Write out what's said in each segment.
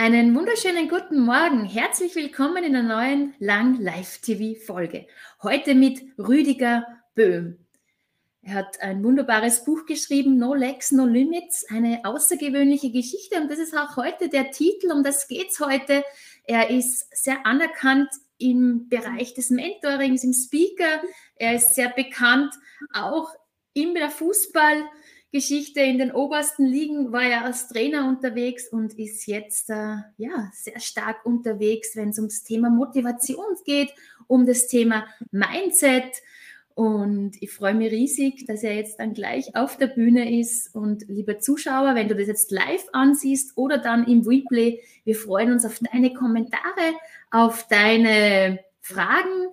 Einen wunderschönen guten Morgen. Herzlich willkommen in einer neuen Lang Live TV Folge. Heute mit Rüdiger Böhm. Er hat ein wunderbares Buch geschrieben, No Legs, No Limits, eine außergewöhnliche Geschichte. Und das ist auch heute der Titel, um das geht es heute. Er ist sehr anerkannt im Bereich des Mentorings, im Speaker. Er ist sehr bekannt auch in der Fußballgeschichte. In den obersten Ligen war er als Trainer unterwegs und ist jetzt äh, ja, sehr stark unterwegs, wenn es ums Thema Motivation geht, um das Thema Mindset und ich freue mich riesig, dass er jetzt dann gleich auf der Bühne ist. Und liebe Zuschauer, wenn du das jetzt live ansiehst oder dann im Replay, wir freuen uns auf deine Kommentare, auf deine Fragen.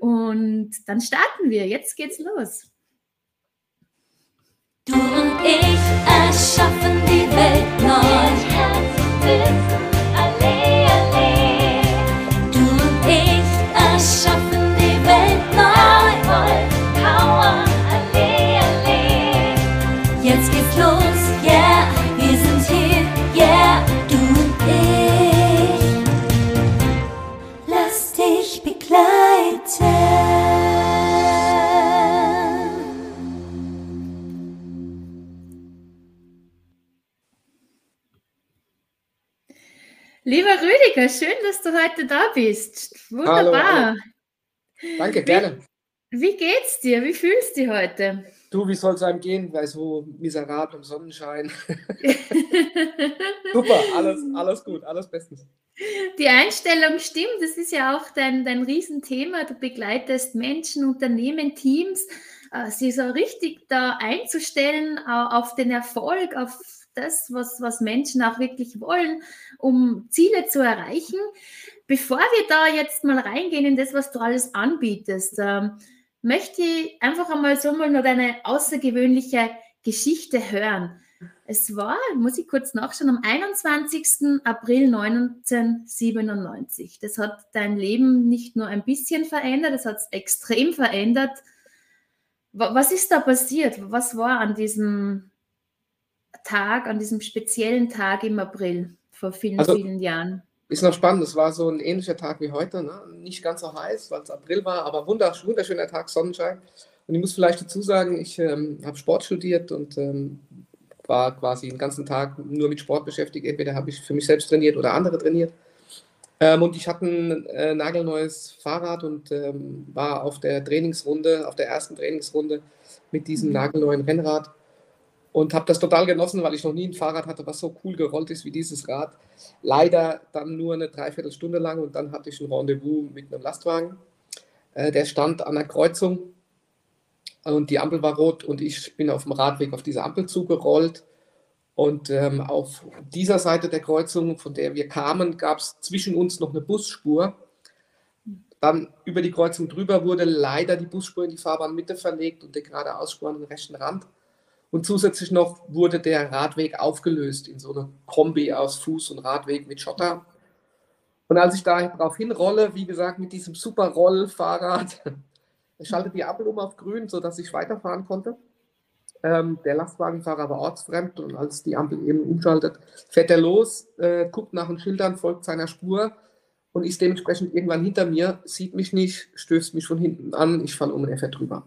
Und dann starten wir. Jetzt geht's los. Du und ich erschaffen die Welt neu. Rüdiger, schön, dass du heute da bist. Wunderbar. Hallo, hallo. Danke, gerne. Wie geht's dir? Wie fühlst du dich heute? Du, wie soll es einem gehen bei so miserablem Sonnenschein? Super, alles, alles gut, alles bestens. Die Einstellung stimmt, das ist ja auch dein, dein Riesenthema. Du begleitest Menschen, Unternehmen, Teams, äh, sie so richtig da einzustellen auf den Erfolg, auf das, was, was Menschen auch wirklich wollen, um Ziele zu erreichen. Bevor wir da jetzt mal reingehen in das, was du alles anbietest, ähm, möchte ich einfach einmal so mal noch deine außergewöhnliche Geschichte hören. Es war, muss ich kurz nachschauen, am 21. April 1997. Das hat dein Leben nicht nur ein bisschen verändert, das hat es extrem verändert. Was ist da passiert? Was war an diesem Tag, an diesem speziellen Tag im April vor vielen, also, vielen Jahren? Ist noch spannend, es war so ein ähnlicher Tag wie heute, ne? nicht ganz so heiß, weil es April war, aber wunderschöner Tag, Sonnenschein. Und ich muss vielleicht dazu sagen, ich ähm, habe Sport studiert und ähm, war quasi den ganzen Tag nur mit Sport beschäftigt. Entweder habe ich für mich selbst trainiert oder andere trainiert. Ähm, und ich hatte ein äh, nagelneues Fahrrad und ähm, war auf der Trainingsrunde, auf der ersten Trainingsrunde mit diesem mhm. nagelneuen Rennrad und habe das total genossen, weil ich noch nie ein Fahrrad hatte, was so cool gerollt ist wie dieses Rad. Leider dann nur eine Dreiviertelstunde lang und dann hatte ich ein Rendezvous mit einem Lastwagen. Äh, der stand an der Kreuzung und die Ampel war rot und ich bin auf dem Radweg auf diese Ampel zugerollt. Und ähm, auf dieser Seite der Kreuzung, von der wir kamen, gab es zwischen uns noch eine Busspur. Dann über die Kreuzung drüber wurde leider die Busspur in die Fahrbahnmitte verlegt und der geradeausspur an den rechten Rand. Und zusätzlich noch wurde der Radweg aufgelöst in so eine Kombi aus Fuß- und Radweg mit Schotter. Und als ich da drauf hinrolle, wie gesagt, mit diesem super Rollfahrrad, schaltet die Ampel um auf grün, sodass ich weiterfahren konnte. Ähm, der Lastwagenfahrer war ortsfremd und als die Ampel eben umschaltet, fährt er los, äh, guckt nach den Schildern, folgt seiner Spur und ist dementsprechend irgendwann hinter mir, sieht mich nicht, stößt mich von hinten an, ich falle um und er fährt drüber.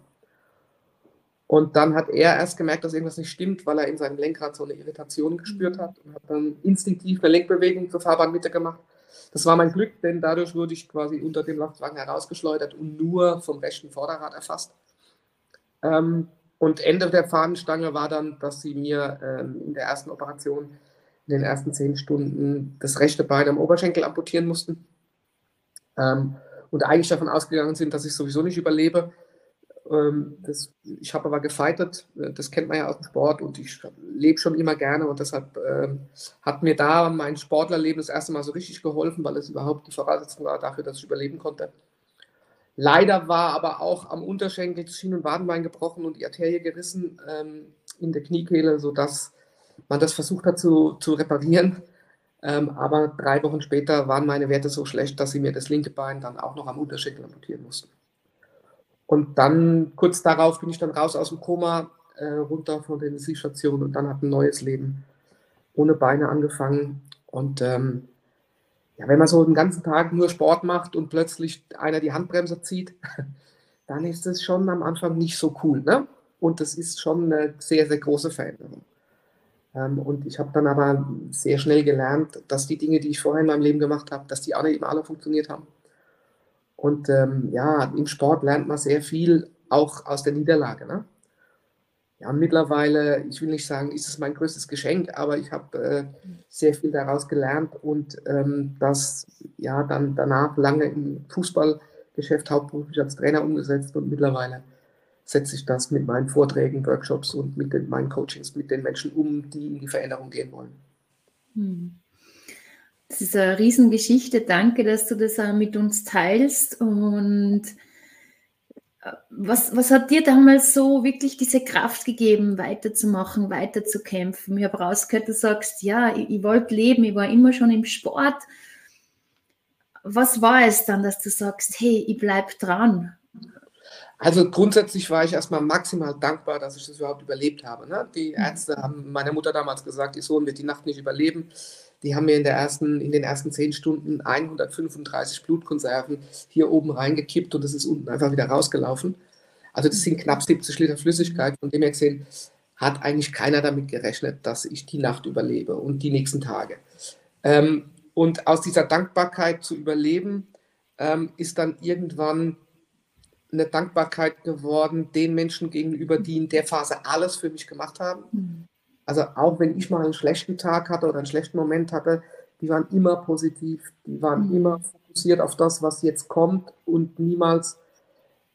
Und dann hat er erst gemerkt, dass irgendwas nicht stimmt, weil er in seinem Lenkrad so eine Irritation gespürt mhm. hat und hat dann instinktiv eine Lenkbewegung zur Fahrbahnmitte gemacht. Das war mein Glück, denn dadurch wurde ich quasi unter dem Lastwagen herausgeschleudert und nur vom rechten Vorderrad erfasst. Ähm, und Ende der Fahnenstange war dann, dass sie mir ähm, in der ersten Operation in den ersten zehn Stunden das rechte Bein am Oberschenkel amputieren mussten. Ähm, und eigentlich davon ausgegangen sind, dass ich sowieso nicht überlebe. Ähm, das, ich habe aber gefeitet, äh, das kennt man ja aus dem Sport und ich lebe schon immer gerne und deshalb ähm, hat mir da mein Sportlerleben das erste Mal so richtig geholfen, weil es überhaupt die Voraussetzung war dafür, dass ich überleben konnte. Leider war aber auch am Unterschenkel das Schien- und Wadenbein gebrochen und die Arterie gerissen ähm, in der Kniekehle, sodass man das versucht hat zu, zu reparieren. Ähm, aber drei Wochen später waren meine Werte so schlecht, dass sie mir das linke Bein dann auch noch am Unterschenkel amputieren mussten. Und dann kurz darauf bin ich dann raus aus dem Koma, äh, runter von der Intensivstation und dann hat ein neues Leben ohne Beine angefangen. Und ähm, ja, wenn man so den ganzen Tag nur Sport macht und plötzlich einer die Handbremse zieht, dann ist das schon am Anfang nicht so cool. Ne? Und das ist schon eine sehr, sehr große Veränderung. Ähm, und ich habe dann aber sehr schnell gelernt, dass die Dinge, die ich vorher in meinem Leben gemacht habe, dass die alle eben alle funktioniert haben. Und ähm, ja, im Sport lernt man sehr viel auch aus der Niederlage. Ne? Ja, mittlerweile, ich will nicht sagen, ist es mein größtes Geschenk, aber ich habe äh, sehr viel daraus gelernt und ähm, das ja dann danach lange im Fußballgeschäft hauptberuflich als Trainer umgesetzt und mittlerweile setze ich das mit meinen Vorträgen, Workshops und mit den, meinen Coachings mit den Menschen um, die in die Veränderung gehen wollen. Hm. Das ist eine Riesengeschichte. Danke, dass du das auch mit uns teilst. Und äh, was, was hat dir damals so wirklich diese Kraft gegeben, weiterzumachen, weiterzukämpfen? Ich habe rausgehört, du sagst, ja, ich, ich wollte leben, ich war immer schon im Sport. Was war es dann, dass du sagst, hey, ich bleibe dran? Also grundsätzlich war ich erstmal maximal dankbar, dass ich das überhaupt überlebt habe. Ne? Die mhm. Ärzte haben meiner Mutter damals gesagt, ihr Sohn wird die Nacht nicht überleben. Die haben mir in, der ersten, in den ersten zehn Stunden 135 Blutkonserven hier oben reingekippt und es ist unten einfach wieder rausgelaufen. Also das sind knapp 70 Liter Flüssigkeit. Von dem her gesehen hat eigentlich keiner damit gerechnet, dass ich die Nacht überlebe und die nächsten Tage. Ähm, und aus dieser Dankbarkeit zu überleben, ähm, ist dann irgendwann eine Dankbarkeit geworden den Menschen gegenüber, die in der Phase alles für mich gemacht haben. Mhm. Also auch wenn ich mal einen schlechten Tag hatte oder einen schlechten Moment hatte, die waren immer positiv, die waren mhm. immer fokussiert auf das, was jetzt kommt und niemals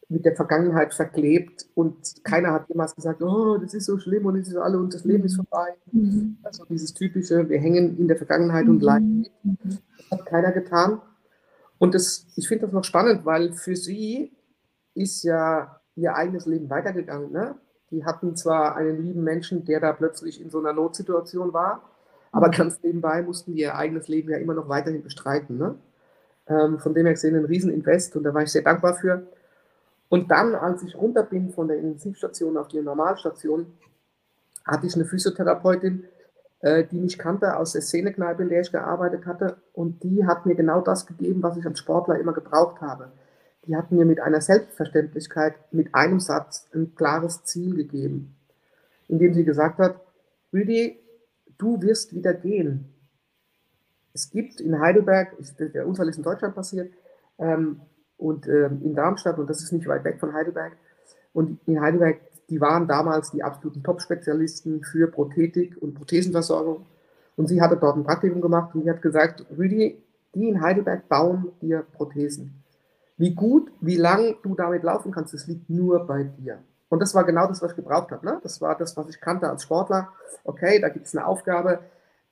mit der Vergangenheit verklebt und keiner hat jemals gesagt, oh, das ist so schlimm und es ist alle und das Leben ist vorbei. Mhm. Also dieses typische, wir hängen in der Vergangenheit und leiden. Mhm. Das hat keiner getan. Und das, ich finde das noch spannend, weil für sie ist ja ihr eigenes Leben weitergegangen. Ne? Die hatten zwar einen lieben Menschen, der da plötzlich in so einer Notsituation war, aber mhm. ganz nebenbei mussten die ihr eigenes Leben ja immer noch weiterhin bestreiten. Ne? Ähm, von dem her gesehen ein Rieseninvest und da war ich sehr dankbar für. Und dann, als ich runter bin von der Intensivstation auf die Normalstation, hatte ich eine Physiotherapeutin, äh, die mich kannte aus der Szenekneipe, in der ich gearbeitet hatte. Und die hat mir genau das gegeben, was ich als Sportler immer gebraucht habe die hat mir mit einer Selbstverständlichkeit, mit einem Satz ein klares Ziel gegeben, indem sie gesagt hat, Rüdi, du wirst wieder gehen. Es gibt in Heidelberg, der Unfall ist in Deutschland passiert, ähm, und ähm, in Darmstadt, und das ist nicht weit weg von Heidelberg, und in Heidelberg, die waren damals die absoluten Top-Spezialisten für Prothetik und Prothesenversorgung. Und sie hatte dort ein Praktikum gemacht und sie hat gesagt, Rüdi, die in Heidelberg bauen dir Prothesen. Wie gut, wie lang du damit laufen kannst, das liegt nur bei dir. Und das war genau das, was ich gebraucht habe. Ne? Das war das, was ich kannte als Sportler. Okay, da gibt es eine Aufgabe.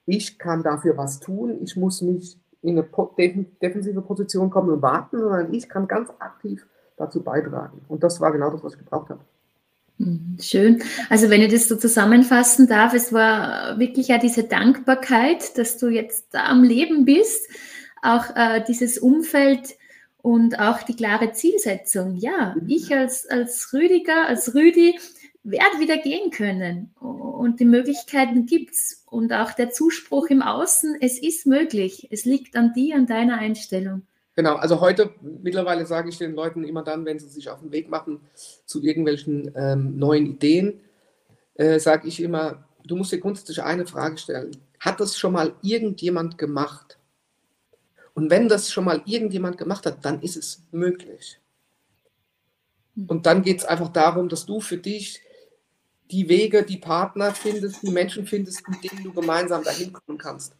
Ich kann dafür was tun. Ich muss nicht in eine defensive Position kommen und warten, sondern ich kann ganz aktiv dazu beitragen. Und das war genau das, was ich gebraucht habe. Mhm, schön. Also wenn ich das so zusammenfassen darf, es war wirklich ja diese Dankbarkeit, dass du jetzt da am Leben bist, auch äh, dieses Umfeld, und auch die klare Zielsetzung. Ja, mhm. ich als, als Rüdiger, als Rüdi werde wieder gehen können und die Möglichkeiten gibt es und auch der Zuspruch im Außen, es ist möglich. Es liegt an dir, an deiner Einstellung. Genau, also heute mittlerweile sage ich den Leuten immer dann, wenn sie sich auf den Weg machen zu irgendwelchen ähm, neuen Ideen, äh, sage ich immer, du musst dir grundsätzlich eine Frage stellen. Hat das schon mal irgendjemand gemacht? Und wenn das schon mal irgendjemand gemacht hat, dann ist es möglich. Hm. Und dann geht es einfach darum, dass du für dich die Wege, die Partner findest, die Menschen findest, mit denen du gemeinsam dahin kommen kannst.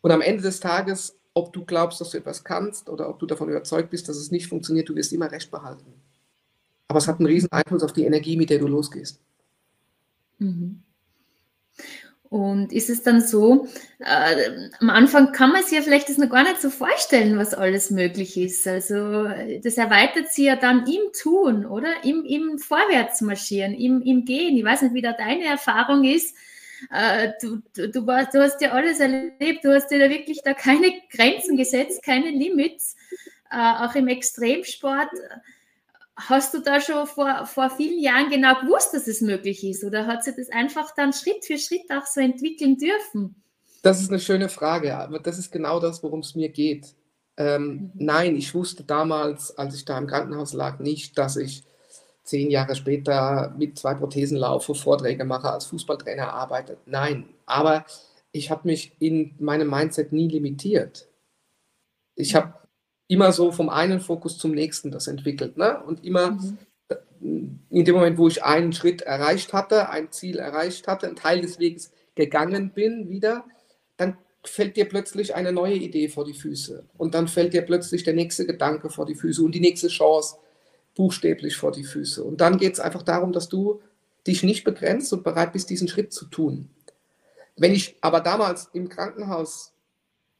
Und am Ende des Tages, ob du glaubst, dass du etwas kannst oder ob du davon überzeugt bist, dass es nicht funktioniert, du wirst immer recht behalten. Aber es hat einen riesen Einfluss auf die Energie, mit der du losgehst. Mhm. Und ist es dann so, äh, am Anfang kann man sich ja vielleicht das noch gar nicht so vorstellen, was alles möglich ist. Also das erweitert sich ja dann im Tun, oder? Im, im Vorwärts marschieren, im, im Gehen. Ich weiß nicht, wie da deine Erfahrung ist. Äh, du, du, du, warst, du hast ja alles erlebt, du hast dir da wirklich da keine Grenzen gesetzt, keine Limits, äh, auch im Extremsport. Hast du da schon vor, vor vielen Jahren genau gewusst, dass es möglich ist? Oder hat sich das einfach dann Schritt für Schritt auch so entwickeln dürfen? Das ist eine schöne Frage, aber das ist genau das, worum es mir geht. Ähm, mhm. Nein, ich wusste damals, als ich da im Krankenhaus lag, nicht, dass ich zehn Jahre später mit zwei Prothesen laufe, Vorträge mache, als Fußballtrainer arbeite. Nein, aber ich habe mich in meinem Mindset nie limitiert. Ich habe immer so vom einen Fokus zum nächsten das entwickelt. Ne? Und immer mhm. in dem Moment, wo ich einen Schritt erreicht hatte, ein Ziel erreicht hatte, einen Teil des Weges gegangen bin wieder, dann fällt dir plötzlich eine neue Idee vor die Füße. Und dann fällt dir plötzlich der nächste Gedanke vor die Füße und die nächste Chance buchstäblich vor die Füße. Und dann geht es einfach darum, dass du dich nicht begrenzt und bereit bist, diesen Schritt zu tun. Wenn ich aber damals im Krankenhaus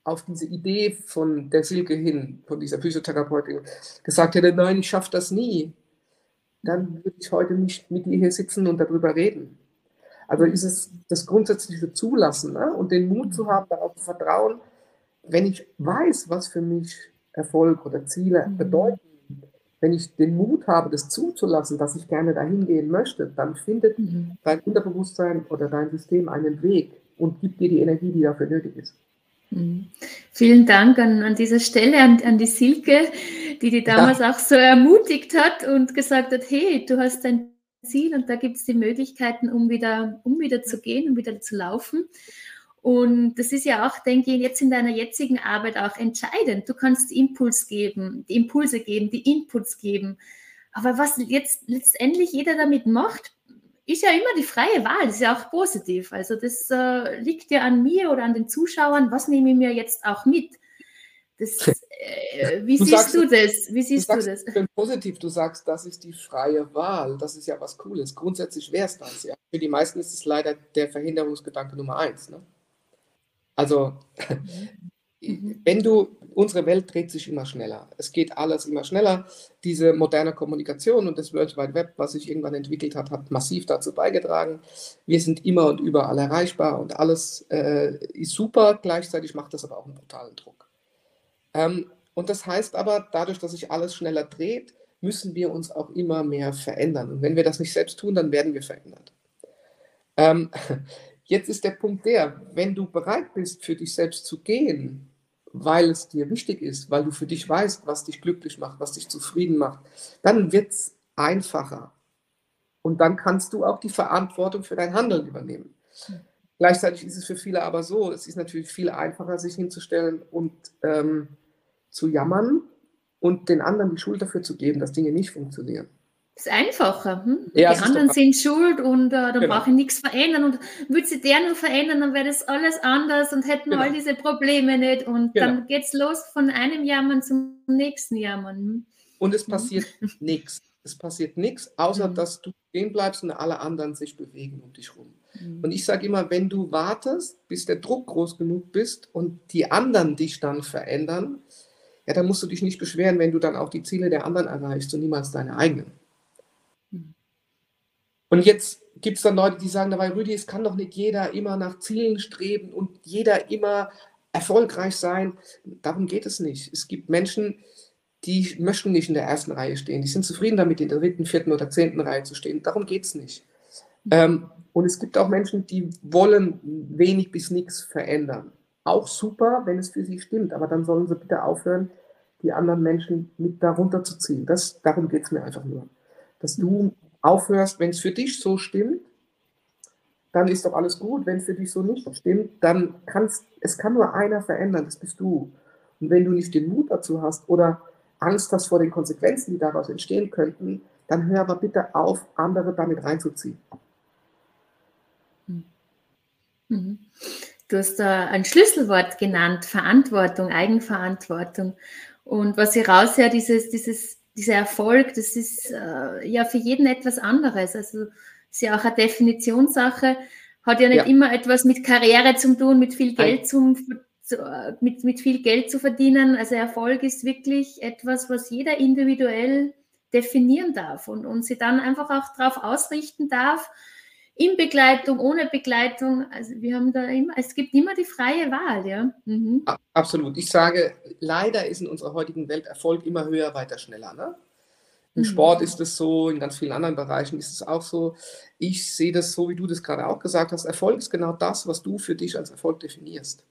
auf diese Idee von der Silke hin, von dieser Physiotherapeutin, gesagt hätte, nein, ich schaffe das nie, dann würde ich heute nicht mit dir hier sitzen und darüber reden. Also ist es das grundsätzliche Zulassen ne? und den Mut zu haben, darauf zu vertrauen, wenn ich weiß, was für mich Erfolg oder Ziele mhm. bedeuten, wenn ich den Mut habe, das zuzulassen, dass ich gerne dahin gehen möchte, dann findet mhm. dein Unterbewusstsein oder dein System einen Weg und gibt dir die Energie, die dafür nötig ist. Mhm. Vielen Dank an, an dieser Stelle an, an die Silke, die die damals ja. auch so ermutigt hat und gesagt hat, hey, du hast dein Ziel und da gibt es die Möglichkeiten, um wieder, um wieder zu gehen, um wieder zu laufen. Und das ist ja auch, denke ich, jetzt in deiner jetzigen Arbeit auch entscheidend. Du kannst Impuls geben, die Impulse geben, die Inputs geben. Aber was jetzt letztendlich jeder damit macht, ist ja immer die freie Wahl, das ist ja auch positiv. Also das äh, liegt ja an mir oder an den Zuschauern, was nehme ich mir jetzt auch mit. Das, äh, wie du siehst sagst, du das? Wie siehst du, du das? Positiv, du sagst, das ist die freie Wahl. Das ist ja was Cooles. Grundsätzlich wäre es das. Ja. Für die meisten ist es leider der Verhinderungsgedanke Nummer eins. Ne? Also, mhm. wenn du, unsere Welt dreht sich immer schneller. Es geht alles immer schneller. Diese moderne Kommunikation und das World Wide Web, was sich irgendwann entwickelt hat, hat massiv dazu beigetragen. Wir sind immer und überall erreichbar und alles äh, ist super. Gleichzeitig macht das aber auch einen brutalen Druck. Ähm, und das heißt aber, dadurch, dass sich alles schneller dreht, müssen wir uns auch immer mehr verändern. Und wenn wir das nicht selbst tun, dann werden wir verändert. Ähm, Jetzt ist der Punkt der, wenn du bereit bist, für dich selbst zu gehen, weil es dir wichtig ist, weil du für dich weißt, was dich glücklich macht, was dich zufrieden macht, dann wird es einfacher. Und dann kannst du auch die Verantwortung für dein Handeln übernehmen. Gleichzeitig ist es für viele aber so, es ist natürlich viel einfacher, sich hinzustellen und ähm, zu jammern und den anderen die Schuld dafür zu geben, dass Dinge nicht funktionieren ist einfacher. Hm? Ja, die anderen sind schuld und äh, da genau. brauche ich nichts verändern. Und würde sie der nur verändern, dann wäre das alles anders und hätten genau. all diese Probleme nicht. Und genau. dann geht es los von einem Jammern zum nächsten Jammern. Hm? Und es hm. passiert nichts. Es passiert nichts, außer hm. dass du stehen bleibst und alle anderen sich bewegen um dich rum. Hm. Und ich sage immer, wenn du wartest, bis der Druck groß genug bist und die anderen dich dann verändern, ja, dann musst du dich nicht beschweren, wenn du dann auch die Ziele der anderen erreichst und niemals deine eigenen. Und jetzt gibt es dann Leute, die sagen dabei, Rüdi, es kann doch nicht jeder immer nach Zielen streben und jeder immer erfolgreich sein. Darum geht es nicht. Es gibt Menschen, die möchten nicht in der ersten Reihe stehen. Die sind zufrieden damit, in der dritten, vierten oder zehnten Reihe zu stehen. Darum geht es nicht. Ähm, und es gibt auch Menschen, die wollen wenig bis nichts verändern. Auch super, wenn es für sie stimmt, aber dann sollen sie bitte aufhören, die anderen Menschen mit darunter zu ziehen. Das, darum geht es mir einfach nur. Dass du aufhörst, wenn es für dich so stimmt, dann ist doch alles gut. Wenn es für dich so nicht stimmt, dann kann es kann nur einer verändern, das bist du. Und wenn du nicht den Mut dazu hast oder Angst hast vor den Konsequenzen, die daraus entstehen könnten, dann hör aber bitte auf, andere damit reinzuziehen. Mhm. Du hast da ein Schlüsselwort genannt, Verantwortung, Eigenverantwortung. Und was ich raushöre, dieses, dieses dieser Erfolg, das ist äh, ja für jeden etwas anderes. Also ist ja auch eine Definitionssache, hat ja nicht ja. immer etwas mit Karriere zu tun, mit viel Geld zum, zu, mit, mit viel Geld zu verdienen. Also Erfolg ist wirklich etwas, was jeder individuell definieren darf und, und sie dann einfach auch darauf ausrichten darf, in Begleitung, ohne Begleitung. Also wir haben da immer, es gibt immer die freie Wahl, ja. Mhm. Absolut. Ich sage, leider ist in unserer heutigen Welt Erfolg immer höher, weiter, schneller. Ne? Im Sport ist es so, in ganz vielen anderen Bereichen ist es auch so. Ich sehe das so, wie du das gerade auch gesagt hast. Erfolg ist genau das, was du für dich als Erfolg definierst.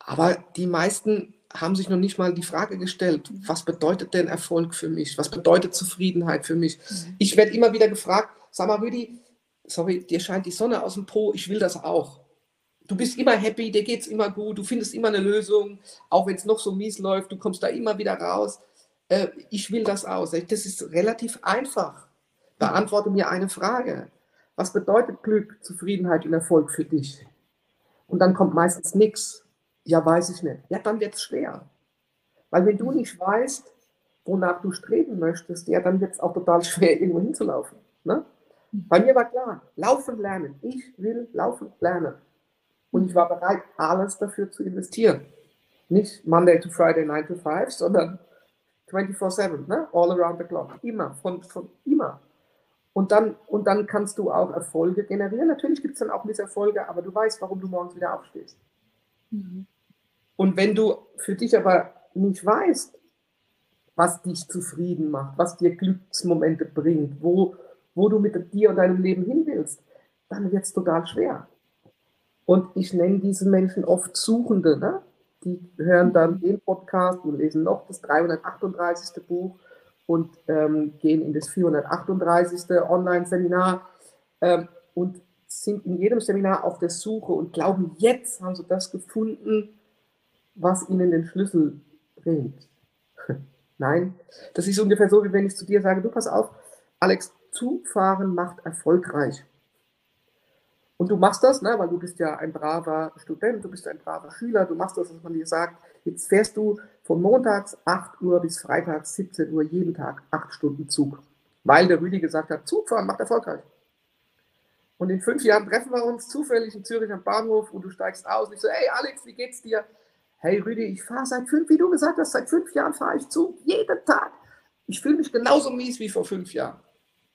Aber die meisten haben sich noch nicht mal die Frage gestellt, was bedeutet denn Erfolg für mich? Was bedeutet Zufriedenheit für mich? Mhm. Ich werde immer wieder gefragt, sag mal, Rüdi, sorry, dir scheint die Sonne aus dem Po, ich will das auch. Du bist immer happy, dir geht es immer gut, du findest immer eine Lösung, auch wenn es noch so mies läuft, du kommst da immer wieder raus. Äh, ich will das aus. Das ist relativ einfach. Beantworte mir eine Frage. Was bedeutet Glück, Zufriedenheit und Erfolg für dich? Und dann kommt meistens nichts. Ja, weiß ich nicht. Ja, dann wird es schwer. Weil wenn du nicht weißt, wonach du streben möchtest, ja, dann wird es auch total schwer, irgendwo hinzulaufen. Ne? Bei mir war klar, laufen lernen. Ich will laufen lernen. Und ich war bereit, alles dafür zu investieren. Nicht Monday to Friday, 9 to 5, sondern 24-7, ne? all around the clock, immer, von, von immer. Und dann, und dann kannst du auch Erfolge generieren. Natürlich gibt es dann auch Misserfolge, aber du weißt, warum du morgens wieder aufstehst. Mhm. Und wenn du für dich aber nicht weißt, was dich zufrieden macht, was dir Glücksmomente bringt, wo, wo du mit dir und deinem Leben hin willst, dann wird es total schwer. Und ich nenne diese Menschen oft Suchende. Ne? die hören dann den Podcast und lesen noch das 338. Buch und ähm, gehen in das 438. Online-Seminar ähm, und sind in jedem Seminar auf der Suche und glauben, jetzt haben sie das gefunden, was ihnen den Schlüssel bringt. Nein, das ist ungefähr so, wie wenn ich zu dir sage, du pass auf, Alex, Zugfahren macht erfolgreich. Und du machst das, ne, weil du bist ja ein braver Student, du bist ein braver Schüler, du machst das, was man dir sagt. Jetzt fährst du von montags 8 Uhr bis freitags 17 Uhr jeden Tag 8 Stunden Zug. Weil der Rüdi gesagt hat, Zugfahren macht erfolgreich. Und in fünf Jahren treffen wir uns zufällig in Zürich am Bahnhof und du steigst aus und ich so, hey Alex, wie geht's dir? Hey Rüdi, ich fahre seit fünf, wie du gesagt hast, seit fünf Jahren fahre ich Zug, jeden Tag. Ich fühle mich genauso mies wie vor fünf Jahren.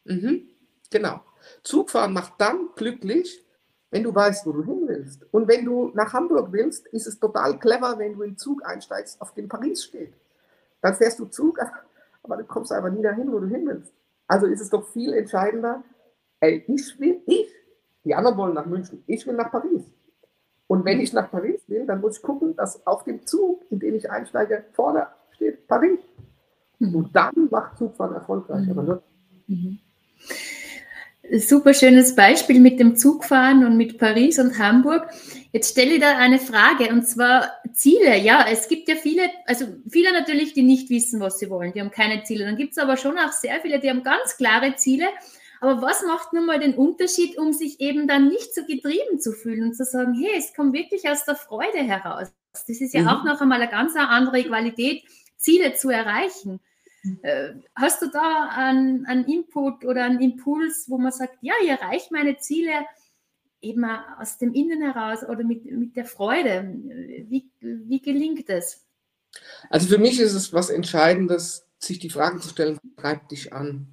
Mhm, genau. Zugfahren macht dann glücklich, wenn du weißt, wo du hin willst. Und wenn du nach Hamburg willst, ist es total clever, wenn du in den Zug einsteigst, auf dem Paris steht. Dann fährst du Zug, aber du kommst einfach nie dahin, wo du hin willst. Also ist es doch viel entscheidender, ey, ich will, ich, die anderen wollen nach München, ich will nach Paris. Und wenn ich nach Paris will, dann muss ich gucken, dass auf dem Zug, in den ich einsteige, vorne steht Paris. Mhm. Und dann macht Zugfahren erfolgreich. Mhm. Mhm super schönes Beispiel mit dem Zugfahren und mit Paris und Hamburg. Jetzt stelle ich da eine Frage und zwar Ziele. Ja, es gibt ja viele, also viele natürlich, die nicht wissen, was sie wollen, die haben keine Ziele. Dann gibt es aber schon auch sehr viele, die haben ganz klare Ziele. Aber was macht nun mal den Unterschied, um sich eben dann nicht so getrieben zu fühlen und zu sagen, hey, es kommt wirklich aus der Freude heraus. Das ist ja mhm. auch noch einmal eine ganz andere Qualität, Ziele zu erreichen. Äh, hast du da einen, einen Input oder einen Impuls, wo man sagt, ja, ich erreiche meine Ziele eben aus dem Innen heraus oder mit, mit der Freude? Wie, wie gelingt es? Also für mich ist es was Entscheidendes, sich die Frage zu stellen, was treibt dich an?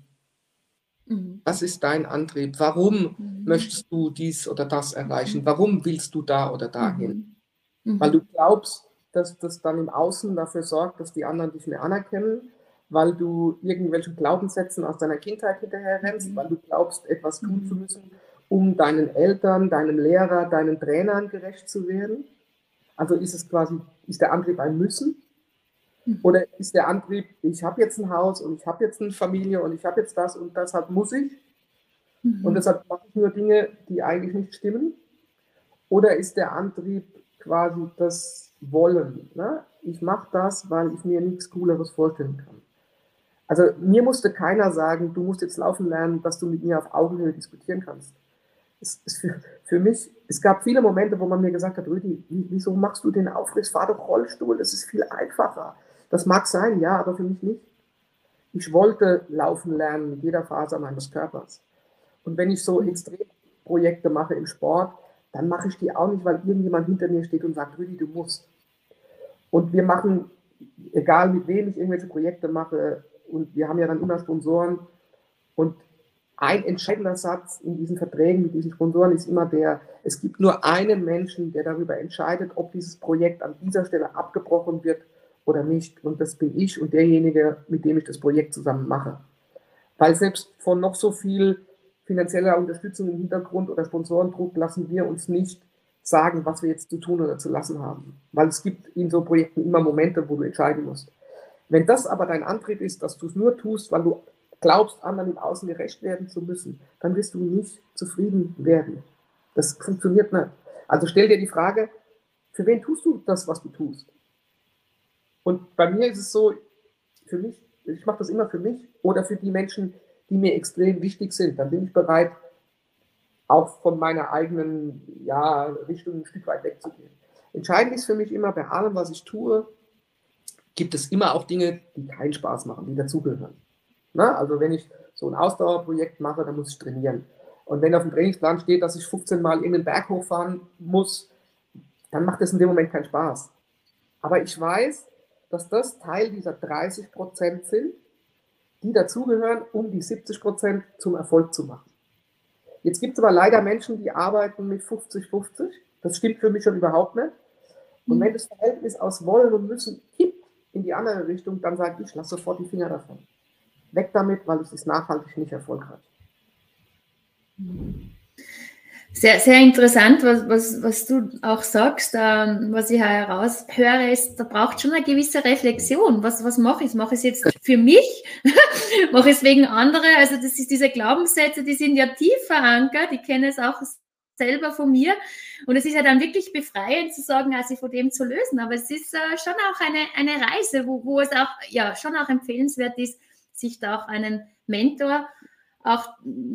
Mhm. Was ist dein Antrieb? Warum mhm. möchtest du dies oder das erreichen? Mhm. Warum willst du da oder dahin? Mhm. Weil du glaubst, dass das dann im Außen dafür sorgt, dass die anderen dich mehr anerkennen weil du irgendwelchen Glaubenssätzen aus deiner Kindheit hinterher rennst, mhm. weil du glaubst, etwas tun mhm. zu müssen, um deinen Eltern, deinem Lehrer, deinen Trainern gerecht zu werden. Also ist es quasi, ist der Antrieb ein Müssen? Mhm. Oder ist der Antrieb, ich habe jetzt ein Haus und ich habe jetzt eine Familie und ich habe jetzt das und deshalb muss ich? Mhm. Und deshalb mache ich nur Dinge, die eigentlich nicht stimmen? Oder ist der Antrieb quasi das Wollen? Ne? Ich mache das, weil ich mir nichts Cooleres vorstellen kann. Also mir musste keiner sagen, du musst jetzt laufen lernen, dass du mit mir auf Augenhöhe diskutieren kannst. Für, für, mich, es gab viele Momente, wo man mir gesagt hat, Rüdi, wieso machst du den Aufriss? Fahr doch Rollstuhl, das ist viel einfacher. Das mag sein, ja, aber für mich nicht. Ich wollte laufen lernen mit jeder Faser meines Körpers. Und wenn ich so Extremprojekte mache im Sport, dann mache ich die auch nicht, weil irgendjemand hinter mir steht und sagt, Rüdi, du musst. Und wir machen, egal mit wem ich irgendwelche Projekte mache, und wir haben ja dann immer Sponsoren. Und ein entscheidender Satz in diesen Verträgen mit diesen Sponsoren ist immer der, es gibt nur einen Menschen, der darüber entscheidet, ob dieses Projekt an dieser Stelle abgebrochen wird oder nicht. Und das bin ich und derjenige, mit dem ich das Projekt zusammen mache. Weil selbst von noch so viel finanzieller Unterstützung im Hintergrund oder Sponsorendruck lassen wir uns nicht sagen, was wir jetzt zu tun oder zu lassen haben. Weil es gibt in so Projekten immer Momente, wo du entscheiden musst. Wenn das aber dein Antrieb ist, dass du es nur tust, weil du glaubst, anderen im Außen gerecht werden zu müssen, dann wirst du nicht zufrieden werden. Das funktioniert nicht. Also stell dir die Frage, für wen tust du das, was du tust? Und bei mir ist es so, für mich, ich mache das immer für mich oder für die Menschen, die mir extrem wichtig sind. Dann bin ich bereit, auch von meiner eigenen ja, Richtung ein Stück weit wegzugehen. Entscheidend ist für mich immer, bei allem, was ich tue, gibt es immer auch Dinge, die keinen Spaß machen, die dazugehören. Na, also wenn ich so ein Ausdauerprojekt mache, dann muss ich trainieren. Und wenn auf dem Trainingsplan steht, dass ich 15 Mal in den Berg hochfahren muss, dann macht das in dem Moment keinen Spaß. Aber ich weiß, dass das Teil dieser 30 Prozent sind, die dazugehören, um die 70 Prozent zum Erfolg zu machen. Jetzt gibt es aber leider Menschen, die arbeiten mit 50-50. Das stimmt für mich schon überhaupt nicht. Und wenn das Verhältnis aus Wollen und Müssen in die andere Richtung, dann sage ich, lass sofort die Finger davon. Weg damit, weil es ist nachhaltig nicht erfolgreich. Sehr, sehr interessant, was, was, was du auch sagst. Ähm, was ich heraushöre, ist, da braucht schon eine gewisse Reflexion. Was, was mache ich? Mache ich es jetzt für mich? mache ich es wegen anderen? Also, das ist diese Glaubenssätze, die sind ja tief verankert. Ich kenne es auch selber von mir. Und es ist ja dann wirklich befreiend zu sagen, also von dem zu lösen. Aber es ist äh, schon auch eine, eine Reise, wo, wo es auch ja schon auch empfehlenswert ist, sich da auch einen Mentor auch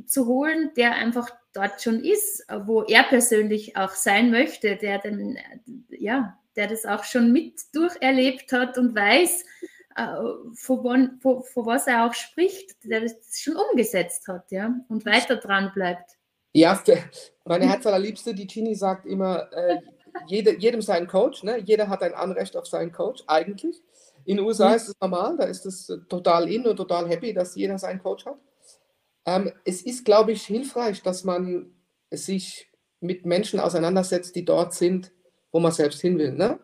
zu holen, der einfach dort schon ist, wo er persönlich auch sein möchte, der den, ja, der das auch schon mit durcherlebt hat und weiß, äh, von, was er auch spricht, der das schon umgesetzt hat, ja, und weiter dran bleibt. Ja, meine Herzallerliebste, die Gini sagt immer, äh, jede, jedem sein Coach, ne? jeder hat ein Anrecht auf seinen Coach, eigentlich. In den USA ist es normal, da ist es total in und total happy, dass jeder seinen Coach hat. Ähm, es ist, glaube ich, hilfreich, dass man sich mit Menschen auseinandersetzt, die dort sind, wo man selbst hin will. Ne?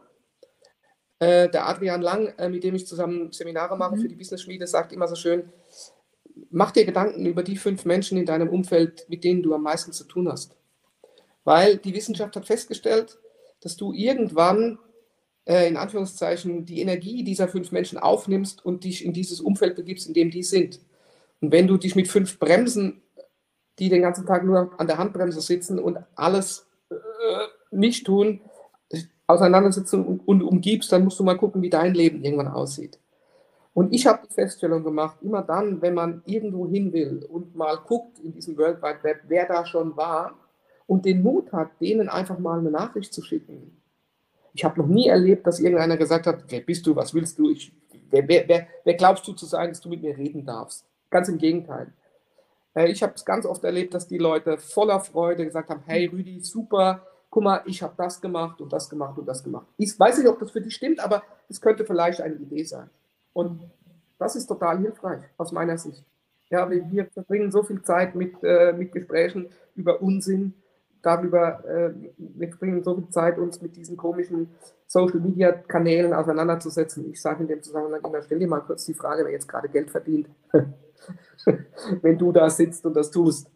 Äh, der Adrian Lang, äh, mit dem ich zusammen Seminare mache mhm. für die Business Schmiede, sagt immer so schön, mach dir Gedanken über die fünf Menschen in deinem Umfeld, mit denen du am meisten zu tun hast. Weil die Wissenschaft hat festgestellt, dass du irgendwann äh, in Anführungszeichen die Energie dieser fünf Menschen aufnimmst und dich in dieses Umfeld begibst, in dem die sind. Und wenn du dich mit fünf Bremsen, die den ganzen Tag nur an der Handbremse sitzen und alles äh, nicht tun, auseinandersetzen und, und umgibst, dann musst du mal gucken, wie dein Leben irgendwann aussieht. Und ich habe die Feststellung gemacht, immer dann, wenn man irgendwo hin will und mal guckt in diesem World Wide Web, wer da schon war und den Mut hat, denen einfach mal eine Nachricht zu schicken. Ich habe noch nie erlebt, dass irgendeiner gesagt hat, wer bist du, was willst du, ich, wer, wer, wer, wer glaubst du zu sein, dass du mit mir reden darfst. Ganz im Gegenteil. Äh, ich habe es ganz oft erlebt, dass die Leute voller Freude gesagt haben, hey Rüdi, super, guck mal, ich habe das gemacht und das gemacht und das gemacht. Ich weiß nicht, ob das für dich stimmt, aber es könnte vielleicht eine Idee sein. Und das ist total hilfreich aus meiner Sicht. Ja, wir, wir verbringen so viel Zeit mit, äh, mit Gesprächen über Unsinn, darüber, äh, wir verbringen so viel Zeit, uns mit diesen komischen Social-Media-Kanälen auseinanderzusetzen. Ich sage in dem Zusammenhang immer, stell dir mal kurz die Frage, wer jetzt gerade Geld verdient. wenn du da sitzt und das tust.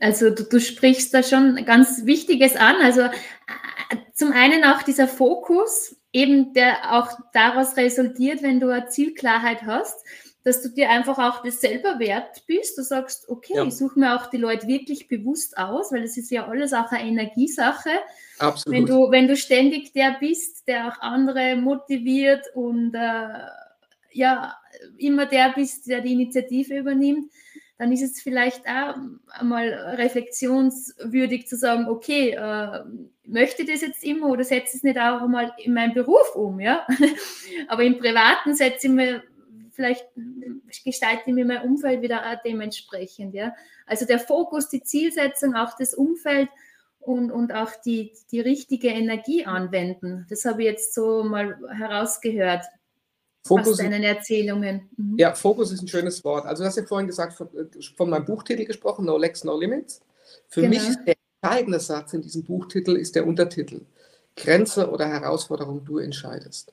Also du, du, sprichst da schon ganz Wichtiges an. Also äh, zum einen auch dieser Fokus, eben der auch daraus resultiert, wenn du eine Zielklarheit hast, dass du dir einfach auch das selber wert bist. Du sagst, okay, ja. ich suche mir auch die Leute wirklich bewusst aus, weil das ist ja alles auch eine Energiesache. Absolut. Wenn du, wenn du ständig der bist, der auch andere motiviert und äh, ja, immer der bist, der die Initiative übernimmt, dann ist es vielleicht auch einmal reflexionswürdig zu sagen, okay, äh, möchte ich das jetzt immer oder setze ich es nicht auch einmal in meinen Beruf um, ja? Aber im Privaten setze ich mir vielleicht gestalte ich mir mein Umfeld wieder auch dementsprechend, ja? Also der Fokus, die Zielsetzung, auch das Umfeld und, und auch die, die richtige Energie anwenden. Das habe ich jetzt so mal herausgehört. Fokus, aus deinen Erzählungen. Mhm. Ja, Fokus ist ein schönes Wort. Also du hast ja vorhin gesagt, von, von meinem Buchtitel gesprochen, No Lex, No Limits. Für genau. mich ist der entscheidende Satz in diesem Buchtitel ist der Untertitel. Grenze oder Herausforderung, du entscheidest.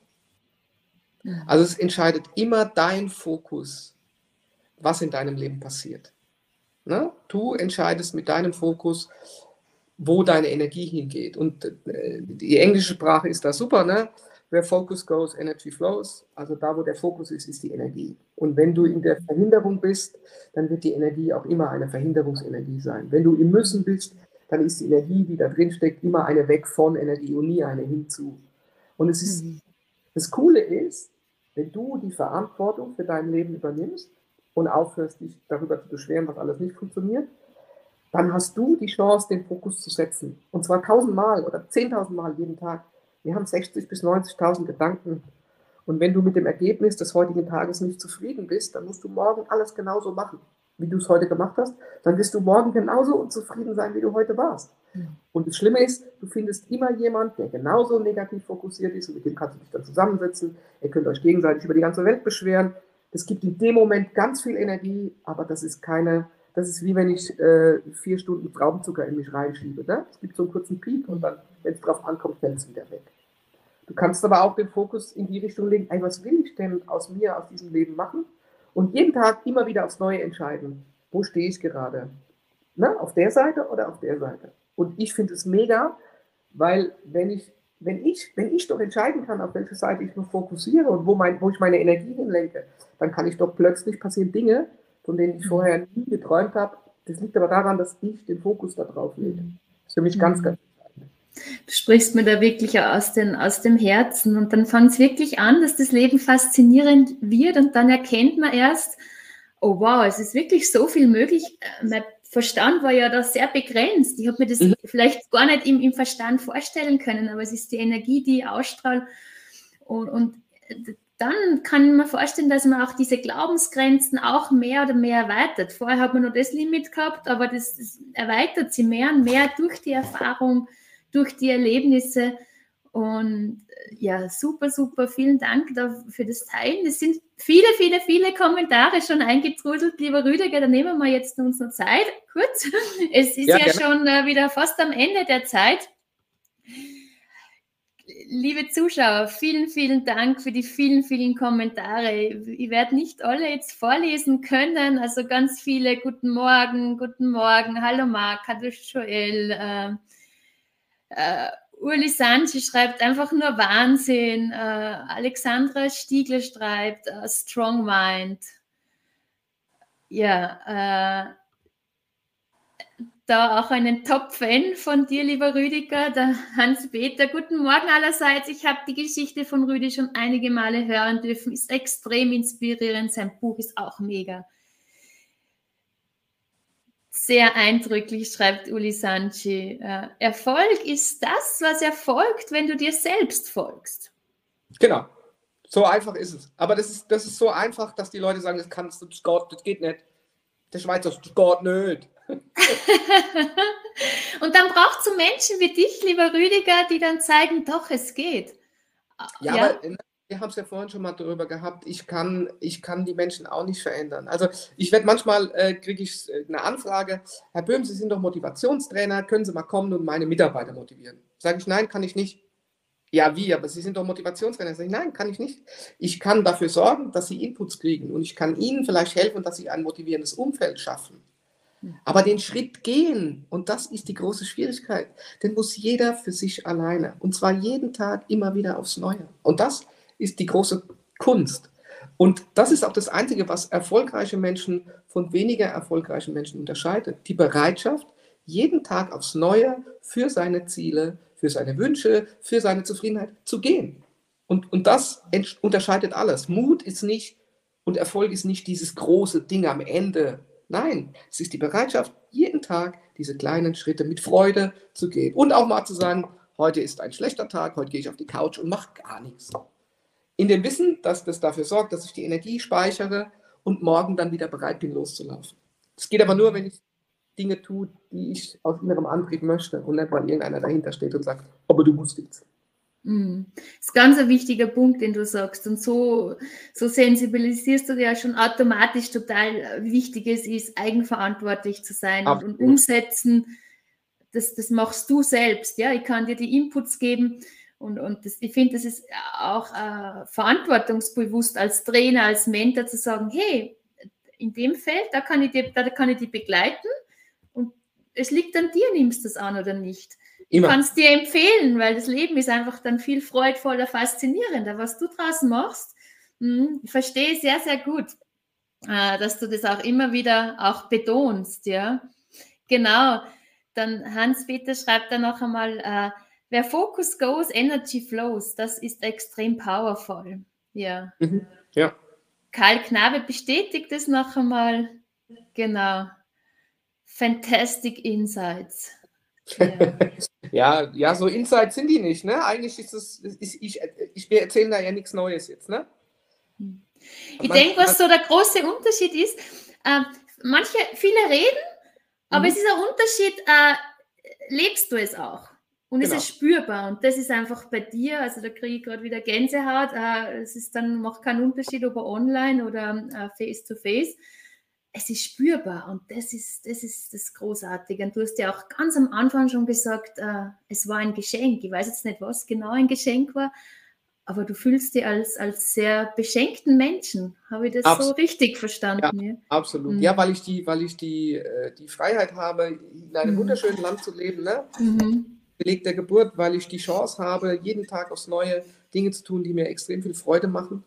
Mhm. Also es entscheidet immer dein Fokus, was in deinem Leben passiert. Ne? Du entscheidest mit deinem Fokus, wo deine Energie hingeht. Und äh, die englische Sprache ist da super, ne? Where focus goes, energy flows. Also da, wo der Fokus ist, ist die Energie. Und wenn du in der Verhinderung bist, dann wird die Energie auch immer eine Verhinderungsenergie sein. Wenn du im Müssen bist, dann ist die Energie, die da drin steckt, immer eine weg von Energie und nie eine hinzu. Und es ist, mhm. das Coole ist, wenn du die Verantwortung für dein Leben übernimmst und aufhörst, dich darüber zu beschweren, was alles nicht funktioniert, dann hast du die Chance, den Fokus zu setzen. Und zwar tausendmal oder zehntausendmal jeden Tag. Wir haben 60.000 bis 90.000 Gedanken. Und wenn du mit dem Ergebnis des heutigen Tages nicht zufrieden bist, dann musst du morgen alles genauso machen, wie du es heute gemacht hast. Dann wirst du morgen genauso unzufrieden sein, wie du heute warst. Und das Schlimme ist, du findest immer jemand, der genauso negativ fokussiert ist und mit dem kannst du dich dann zusammensetzen. Ihr könnt euch gegenseitig über die ganze Welt beschweren. Das gibt in dem Moment ganz viel Energie, aber das ist keine das ist wie wenn ich äh, vier Stunden Traubenzucker in mich reinschiebe. Ne? Es gibt so einen kurzen Peak und dann, wenn es drauf ankommt, fällt es wieder weg. Du kannst aber auch den Fokus in die Richtung legen, ey, was will ich denn aus mir, aus diesem Leben machen? Und jeden Tag immer wieder aufs Neue entscheiden, wo stehe ich gerade? Ne? Auf der Seite oder auf der Seite? Und ich finde es mega, weil wenn ich, wenn ich, wenn ich doch entscheiden kann, auf welche Seite ich mich fokussiere und wo, mein, wo ich meine Energie hinlenke, dann kann ich doch plötzlich passieren Dinge, von denen ich vorher nie geträumt habe. Das liegt aber daran, dass ich den Fokus da drauf lege. Das ist für mich ganz, ganz entscheidend. Du sprichst mir da wirklich aus, den, aus dem Herzen und dann fängt es wirklich an, dass das Leben faszinierend wird und dann erkennt man erst, oh wow, es ist wirklich so viel möglich. Äh, mein Verstand war ja da sehr begrenzt. Ich habe mir das mhm. vielleicht gar nicht im, im Verstand vorstellen können, aber es ist die Energie, die ich ausstrahle. Und, und dann kann man vorstellen, dass man auch diese Glaubensgrenzen auch mehr oder mehr erweitert. Vorher hat man nur das Limit gehabt, aber das, das erweitert sie mehr und mehr durch die Erfahrung, durch die Erlebnisse. Und äh, ja, super, super, vielen Dank für das Teilen. Es sind viele, viele, viele Kommentare schon eingetrudelt. Lieber Rüdiger, da nehmen wir jetzt uns noch Zeit, kurz. Es ist ja, ja schon äh, wieder fast am Ende der Zeit liebe Zuschauer, vielen, vielen Dank für die vielen, vielen Kommentare. Ich werde nicht alle jetzt vorlesen können. Also ganz viele Guten Morgen, Guten Morgen, Hallo Marc, Hallo Joel. Äh, äh, Uli Sanchi schreibt einfach nur Wahnsinn. Äh, Alexandra Stiegler schreibt uh, Strong Mind. Ja, äh, da auch einen Top-Fan von dir, lieber Rüdiger, der Hans-Peter. Guten Morgen allerseits. Ich habe die Geschichte von Rüdi schon einige Male hören dürfen. Ist extrem inspirierend. Sein Buch ist auch mega. Sehr eindrücklich, schreibt Uli Sanchi. Äh, Erfolg ist das, was erfolgt, wenn du dir selbst folgst. Genau. So einfach ist es. Aber das ist, das ist so einfach, dass die Leute sagen, das kannst du, das geht, das geht nicht. Der Schweizer, das geht nicht. und dann braucht es so Menschen wie dich, lieber Rüdiger, die dann zeigen, doch, es geht. Ja, ja? aber wir haben es ja vorhin schon mal darüber gehabt, ich kann, ich kann die Menschen auch nicht verändern. Also ich werde manchmal, äh, kriege ich äh, eine Anfrage, Herr Böhm, Sie sind doch Motivationstrainer, können Sie mal kommen und meine Mitarbeiter motivieren? Sage ich, nein, kann ich nicht. Ja, wie? Aber Sie sind doch Motivationstrainer. Sag ich, nein, kann ich nicht. Ich kann dafür sorgen, dass Sie Inputs kriegen und ich kann Ihnen vielleicht helfen, dass Sie ein motivierendes Umfeld schaffen. Aber den Schritt gehen, und das ist die große Schwierigkeit, den muss jeder für sich alleine. Und zwar jeden Tag immer wieder aufs Neue. Und das ist die große Kunst. Und das ist auch das Einzige, was erfolgreiche Menschen von weniger erfolgreichen Menschen unterscheidet. Die Bereitschaft, jeden Tag aufs Neue für seine Ziele, für seine Wünsche, für seine Zufriedenheit zu gehen. Und, und das unterscheidet alles. Mut ist nicht und Erfolg ist nicht dieses große Ding am Ende, Nein, es ist die Bereitschaft, jeden Tag diese kleinen Schritte mit Freude zu gehen. Und auch mal zu sagen, heute ist ein schlechter Tag, heute gehe ich auf die Couch und mache gar nichts. In dem Wissen, dass das dafür sorgt, dass ich die Energie speichere und morgen dann wieder bereit bin, loszulaufen. Es geht aber nur, wenn ich Dinge tue, die ich aus innerem Antrieb möchte und nicht, weil irgendeiner dahinter steht und sagt, aber du musst jetzt. Mhm. Das ist ganz ein wichtiger Punkt, den du sagst. Und so, so sensibilisierst du dir ja schon automatisch total wichtig es ist, eigenverantwortlich zu sein und, und, umsetzen. Das, das machst du selbst. Ja, ich kann dir die Inputs geben Und, und das, ich finde, das ist auch äh, verantwortungsbewusst als Trainer, als Mentor zu sagen, hey, in dem Feld, da kann ich die, da kann ich die begleiten und es liegt an dir, nimmst du das an oder nicht. Immer. Du kannst dir empfehlen, weil das Leben ist einfach dann viel freudvoller, faszinierender. Was du draußen machst, hm, ich verstehe sehr, sehr gut, äh, dass du das auch immer wieder auch betonst, ja. Genau. Dann Hans-Peter schreibt dann noch einmal, äh, wer Focus goes, Energy flows. Das ist extrem powerful. Ja. Mhm. Ja. Karl Knabe bestätigt es noch einmal. Genau. Fantastic Insights. Ja. ja, ja, so Insights sind die nicht, ne? Eigentlich ist es, ich, ich, ich, wir erzählen da ja nichts Neues jetzt, ne? Ich denke, was so der große Unterschied ist, äh, manche, viele reden, aber mhm. es ist ein Unterschied, äh, lebst du es auch? Und genau. es ist spürbar und das ist einfach bei dir, also da kriege ich gerade wieder Gänsehaut, äh, es ist dann, macht keinen Unterschied, ob er online oder äh, face to face. Es ist spürbar und das ist, das ist das Großartige. Und du hast ja auch ganz am Anfang schon gesagt, äh, es war ein Geschenk. Ich weiß jetzt nicht, was genau ein Geschenk war, aber du fühlst dich als, als sehr beschenkten Menschen. Habe ich das Abs so richtig verstanden? Ja, ja? absolut. Mhm. Ja, weil ich die, weil ich die, die Freiheit habe, in einem mhm. wunderschönen Land zu leben. Ne? Mhm Beleg der Geburt, weil ich die Chance habe, jeden Tag aufs Neue Dinge zu tun, die mir extrem viel Freude machen.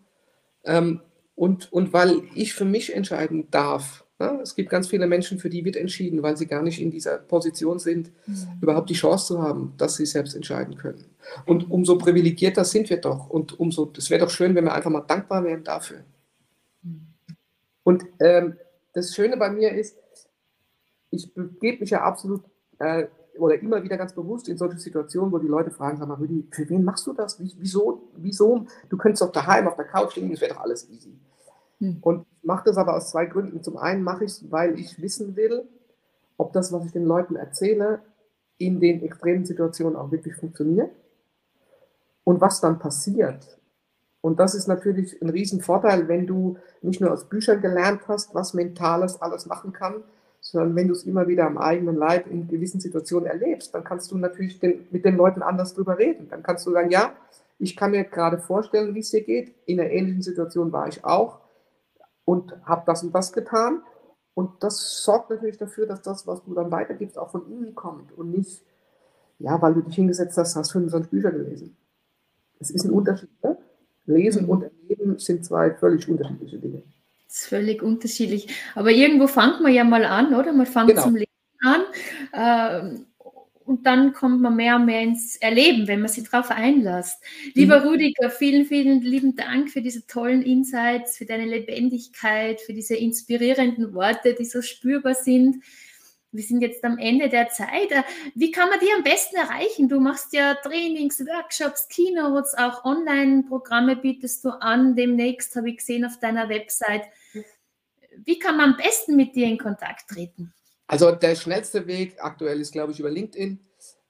Ähm, und, und weil ich für mich entscheiden darf. Ne? Es gibt ganz viele Menschen, für die wird entschieden, weil sie gar nicht in dieser Position sind, mhm. überhaupt die Chance zu haben, dass sie selbst entscheiden können. Und umso privilegierter sind wir doch. Und umso, es wäre doch schön, wenn wir einfach mal dankbar wären dafür. Mhm. Und ähm, das Schöne bei mir ist, ich begebe mich ja absolut äh, oder immer wieder ganz bewusst in solche Situationen, wo die Leute fragen, sag mal, Rüdi, für wen machst du das? Wieso? Wieso? Du könntest doch daheim auf der Couch liegen, das wäre doch alles easy. Hm. Und ich mache das aber aus zwei Gründen. Zum einen mache ich es, weil ich wissen will, ob das, was ich den Leuten erzähle, in den extremen Situationen auch wirklich funktioniert und was dann passiert. Und das ist natürlich ein Riesenvorteil, wenn du nicht nur aus Büchern gelernt hast, was Mentales alles machen kann, sondern wenn du es immer wieder am eigenen Leib in gewissen Situationen erlebst, dann kannst du natürlich den, mit den Leuten anders drüber reden. Dann kannst du sagen, ja, ich kann mir gerade vorstellen, wie es dir geht. In einer ähnlichen Situation war ich auch und habe das und das getan. Und das sorgt natürlich dafür, dass das, was du dann weitergibst, auch von ihnen kommt und nicht, ja, weil du dich hingesetzt hast, hast 25 Bücher gelesen. Es ist ein Unterschied. Ne? Lesen mhm. und Erleben sind zwei völlig unterschiedliche Dinge. Ist völlig unterschiedlich. Aber irgendwo fängt man ja mal an, oder? Man fängt genau. zum Leben an. Äh, und dann kommt man mehr und mehr ins Erleben, wenn man sich darauf einlässt. Lieber mhm. Rudiger, vielen, vielen lieben Dank für diese tollen Insights, für deine Lebendigkeit, für diese inspirierenden Worte, die so spürbar sind wir sind jetzt am Ende der Zeit. Äh, wie kann man die am besten erreichen? Du machst ja Trainings, Workshops, Keynotes, auch Online-Programme bietest du an. Demnächst habe ich gesehen auf deiner Website. Wie kann man am besten mit dir in Kontakt treten? Also der schnellste Weg aktuell ist, glaube ich, über LinkedIn.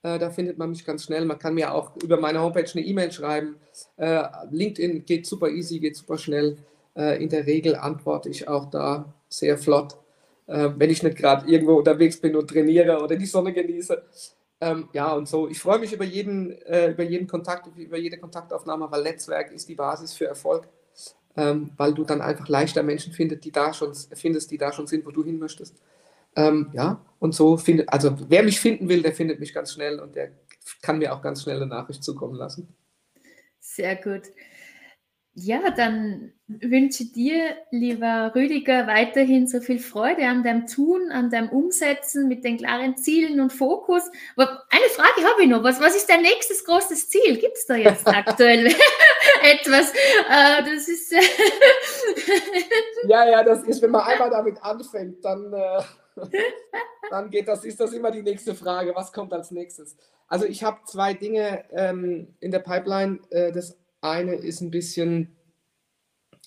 Äh, da findet man mich ganz schnell. Man kann mir auch über meine Homepage eine E-Mail schreiben. Äh, LinkedIn geht super easy, geht super schnell. in der Regel antworte ich auch da sehr flott äh, wenn ich nicht gerade irgendwo unterwegs bin und trainiere oder die Sonne genieße. Ähm, ja, und so. Ich freue mich über jeden, äh, über jeden Kontakt, über jede Kontaktaufnahme, weil Netzwerk ist die Basis für Erfolg, ähm, weil du dann einfach leichter Menschen findest, die da schon, findest, die da schon sind, wo du hin möchtest. Ähm, ja, und so findet, also wer mich finden will, der findet mich ganz schnell und der kann mir auch ganz schnell eine Nachricht zukommen lassen. Sehr gut. Ja, dann wünsche dir, lieber Rüdiger, weiterhin so viel Freude an deinem Tun, an deinem Umsetzen mit den klaren Zielen und Fokus. Aber eine Frage habe ich noch. Was, was ist dein nächstes großes Ziel? Gibt es da jetzt aktuell etwas? Äh, das ist. ja, ja, das ist, wenn man einmal damit anfängt, dann, äh, dann geht das, ist das immer die nächste Frage. Was kommt als nächstes? Also ich habe zwei Dinge ähm, in der Pipeline. Äh, das eine ist ein bisschen,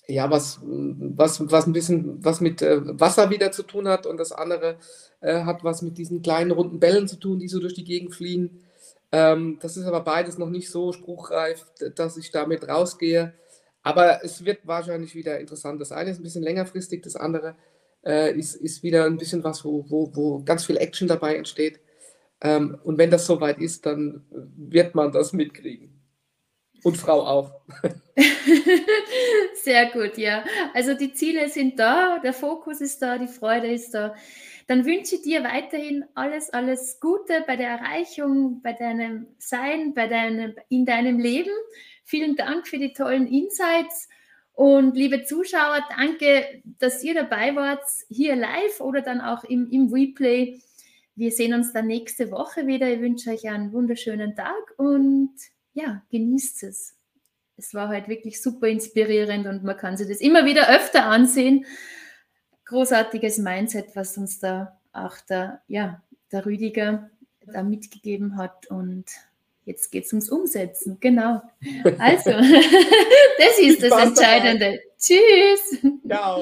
ja, was, was, was ein bisschen was mit äh, Wasser wieder zu tun hat und das andere äh, hat was mit diesen kleinen runden Bällen zu tun, die so durch die Gegend fliegen. Ähm, das ist aber beides noch nicht so spruchreif, dass ich damit rausgehe. Aber es wird wahrscheinlich wieder interessant. Das eine ist ein bisschen längerfristig, das andere äh, ist, ist wieder ein bisschen was, wo, wo, wo ganz viel Action dabei entsteht. Ähm, und wenn das soweit ist, dann wird man das mitkriegen. Und Frau auch. Sehr gut, ja. Also die Ziele sind da, der Fokus ist da, die Freude ist da. Dann wünsche ich dir weiterhin alles, alles Gute bei der Erreichung, bei deinem Sein, bei deinem, in deinem Leben. Vielen Dank für die tollen Insights. Und liebe Zuschauer, danke, dass ihr dabei wart, hier live oder dann auch im, im Replay. Wir sehen uns dann nächste Woche wieder. Ich wünsche euch einen wunderschönen Tag und ja, genießt es. Es war halt wirklich super inspirierend und man kann sich das immer wieder öfter ansehen. Großartiges Mindset, was uns da auch der, ja, der Rüdiger da mitgegeben hat und jetzt geht es ums Umsetzen. Genau. Also, das ist das Entscheidende. Tschüss. Ciao.